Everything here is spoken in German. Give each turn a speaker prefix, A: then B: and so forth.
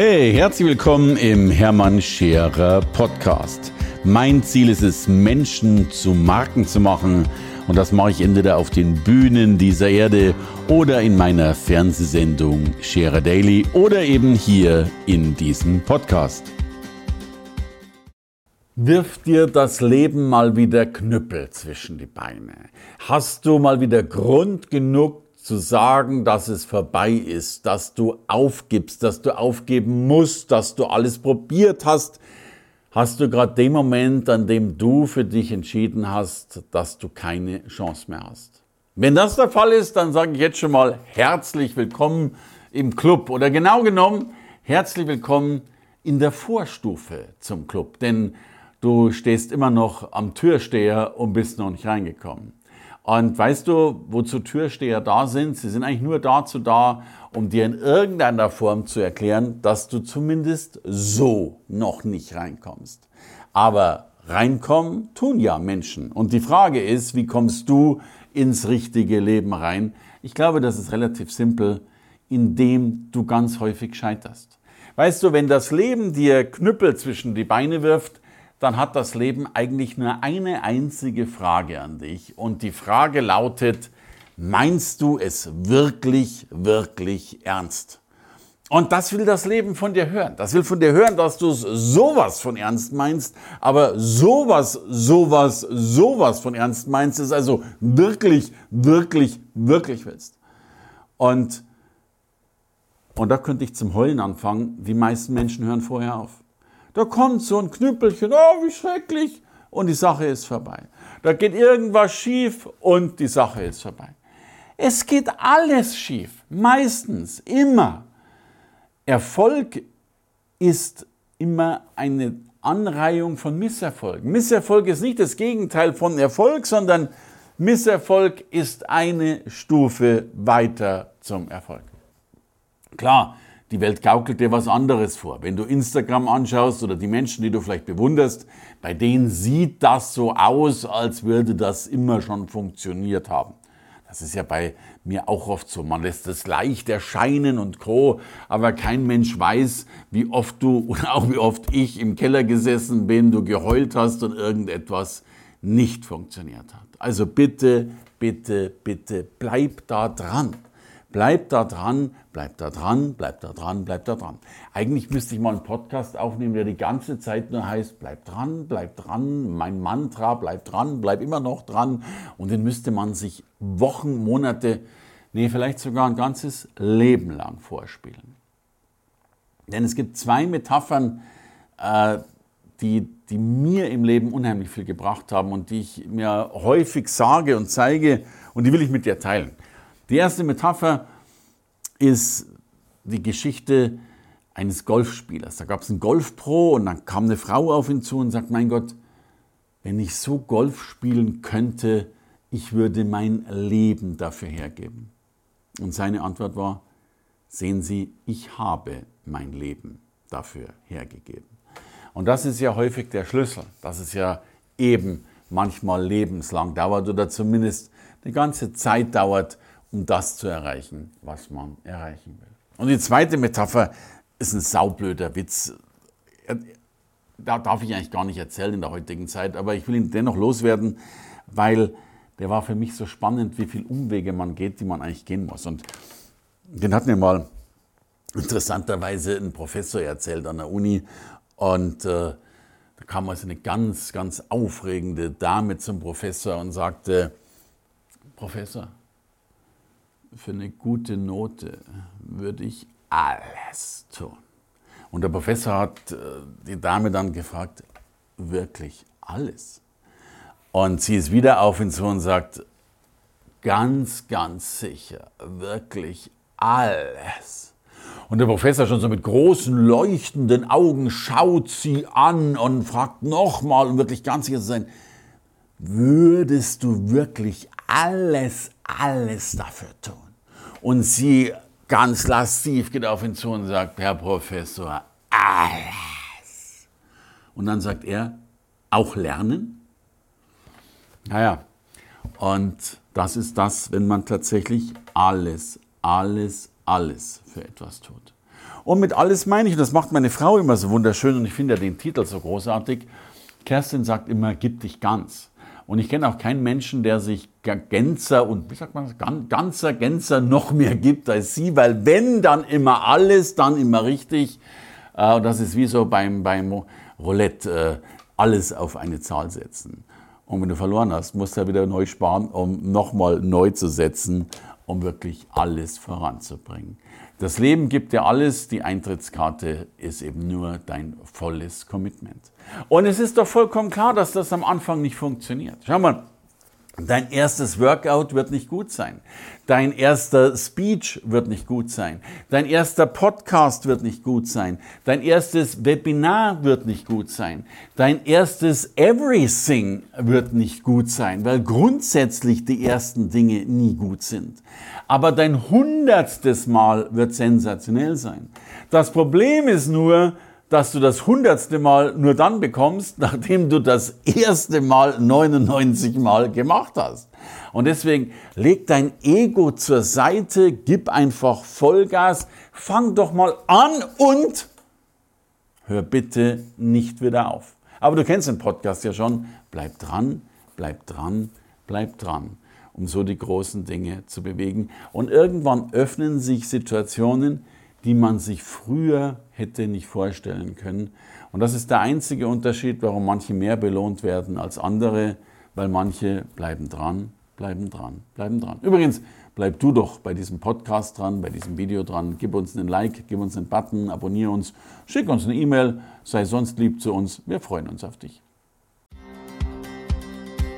A: Hey, herzlich willkommen im Hermann Scherer Podcast. Mein Ziel ist es, Menschen zu Marken zu machen. Und das mache ich entweder auf den Bühnen dieser Erde oder in meiner Fernsehsendung Scherer Daily oder eben hier in diesem Podcast. Wirf dir das Leben mal wieder Knüppel zwischen die Beine. Hast du mal wieder Grund genug zu sagen, dass es vorbei ist, dass du aufgibst, dass du aufgeben musst, dass du alles probiert hast, hast du gerade den Moment, an dem du für dich entschieden hast, dass du keine Chance mehr hast. Wenn das der Fall ist, dann sage ich jetzt schon mal herzlich willkommen im Club oder genau genommen herzlich willkommen in der Vorstufe zum Club, denn du stehst immer noch am Türsteher und bist noch nicht reingekommen. Und weißt du, wozu Türsteher da sind? Sie sind eigentlich nur dazu da, um dir in irgendeiner Form zu erklären, dass du zumindest so noch nicht reinkommst. Aber reinkommen tun ja Menschen. Und die Frage ist, wie kommst du ins richtige Leben rein? Ich glaube, das ist relativ simpel, indem du ganz häufig scheiterst. Weißt du, wenn das Leben dir Knüppel zwischen die Beine wirft, dann hat das Leben eigentlich nur eine einzige Frage an dich. Und die Frage lautet, meinst du es wirklich, wirklich ernst? Und das will das Leben von dir hören. Das will von dir hören, dass du es sowas von ernst meinst, aber sowas, sowas, sowas von ernst meinst, es also wirklich, wirklich, wirklich willst. Und, und da könnte ich zum Heulen anfangen. Die meisten Menschen hören vorher auf. Da kommt so ein Knüppelchen, oh, wie schrecklich, und die Sache ist vorbei. Da geht irgendwas schief und die Sache ist vorbei. Es geht alles schief, meistens, immer. Erfolg ist immer eine Anreihung von Misserfolg. Misserfolg ist nicht das Gegenteil von Erfolg, sondern Misserfolg ist eine Stufe weiter zum Erfolg. Klar, die Welt gaukelt dir was anderes vor. Wenn du Instagram anschaust oder die Menschen, die du vielleicht bewunderst, bei denen sieht das so aus, als würde das immer schon funktioniert haben. Das ist ja bei mir auch oft so. Man lässt es leicht erscheinen und co. Aber kein Mensch weiß, wie oft du oder auch wie oft ich im Keller gesessen bin, du geheult hast und irgendetwas nicht funktioniert hat. Also bitte, bitte, bitte bleib da dran. Bleib da dran, bleib da dran, bleib da dran, bleib da dran. Eigentlich müsste ich mal einen Podcast aufnehmen, der die ganze Zeit nur heißt, bleib dran, bleib dran, mein Mantra, bleib dran, bleib immer noch dran. Und den müsste man sich Wochen, Monate, nee, vielleicht sogar ein ganzes Leben lang vorspielen. Denn es gibt zwei Metaphern, äh, die, die mir im Leben unheimlich viel gebracht haben und die ich mir häufig sage und zeige und die will ich mit dir teilen. Die erste Metapher ist die Geschichte eines Golfspielers. Da gab es einen Golfpro und dann kam eine Frau auf ihn zu und sagt, mein Gott, wenn ich so Golf spielen könnte, ich würde mein Leben dafür hergeben. Und seine Antwort war, sehen Sie, ich habe mein Leben dafür hergegeben. Und das ist ja häufig der Schlüssel, dass es ja eben manchmal lebenslang dauert oder zumindest eine ganze Zeit dauert, um das zu erreichen, was man erreichen will. Und die zweite Metapher ist ein saublöder Witz. Da darf ich eigentlich gar nicht erzählen in der heutigen Zeit, aber ich will ihn dennoch loswerden, weil der war für mich so spannend, wie viele Umwege man geht, die man eigentlich gehen muss. Und den hat mir mal interessanterweise ein Professor erzählt an der Uni. Und äh, da kam also eine ganz, ganz aufregende Dame zum Professor und sagte, Professor, für eine gute Note würde ich alles tun. Und der Professor hat äh, die Dame dann gefragt, wirklich alles? Und sie ist wieder auf ihn zu und sagt, ganz, ganz sicher, wirklich alles. Und der Professor schon so mit großen leuchtenden Augen schaut sie an und fragt nochmal, um wirklich ganz sicher zu sein, würdest du wirklich alles, alles dafür tun? Und sie ganz lasziv geht auf ihn zu und sagt, Herr Professor, alles. Und dann sagt er, auch lernen? Naja, und das ist das, wenn man tatsächlich alles, alles, alles für etwas tut. Und mit alles meine ich, und das macht meine Frau immer so wunderschön und ich finde ja den Titel so großartig. Kerstin sagt immer, gib dich ganz. Und ich kenne auch keinen Menschen, der sich Gänzer und, wie sagt man ganzer Gänzer noch mehr gibt als sie, weil wenn, dann immer alles, dann immer richtig. Äh, das ist wie so beim, beim Roulette, äh, alles auf eine Zahl setzen. Und wenn du verloren hast, musst du ja wieder neu sparen, um nochmal neu zu setzen, um wirklich alles voranzubringen. Das Leben gibt dir alles, die Eintrittskarte ist eben nur dein volles Commitment. Und es ist doch vollkommen klar, dass das am Anfang nicht funktioniert. Schau mal, Dein erstes Workout wird nicht gut sein. Dein erster Speech wird nicht gut sein. Dein erster Podcast wird nicht gut sein. Dein erstes Webinar wird nicht gut sein. Dein erstes Everything wird nicht gut sein, weil grundsätzlich die ersten Dinge nie gut sind. Aber dein hundertstes Mal wird sensationell sein. Das Problem ist nur, dass du das hundertste Mal nur dann bekommst, nachdem du das erste Mal 99 Mal gemacht hast. Und deswegen leg dein Ego zur Seite, gib einfach Vollgas, fang doch mal an und hör bitte nicht wieder auf. Aber du kennst den Podcast ja schon. Bleib dran, bleib dran, bleib dran, um so die großen Dinge zu bewegen. Und irgendwann öffnen sich Situationen, die man sich früher hätte nicht vorstellen können. Und das ist der einzige Unterschied, warum manche mehr belohnt werden als andere, weil manche bleiben dran, bleiben dran, bleiben dran. Übrigens, bleib du doch bei diesem Podcast dran, bei diesem Video dran. Gib uns einen Like, gib uns einen Button, abonniere uns, schick uns eine E-Mail, sei sonst lieb zu uns. Wir freuen uns auf dich.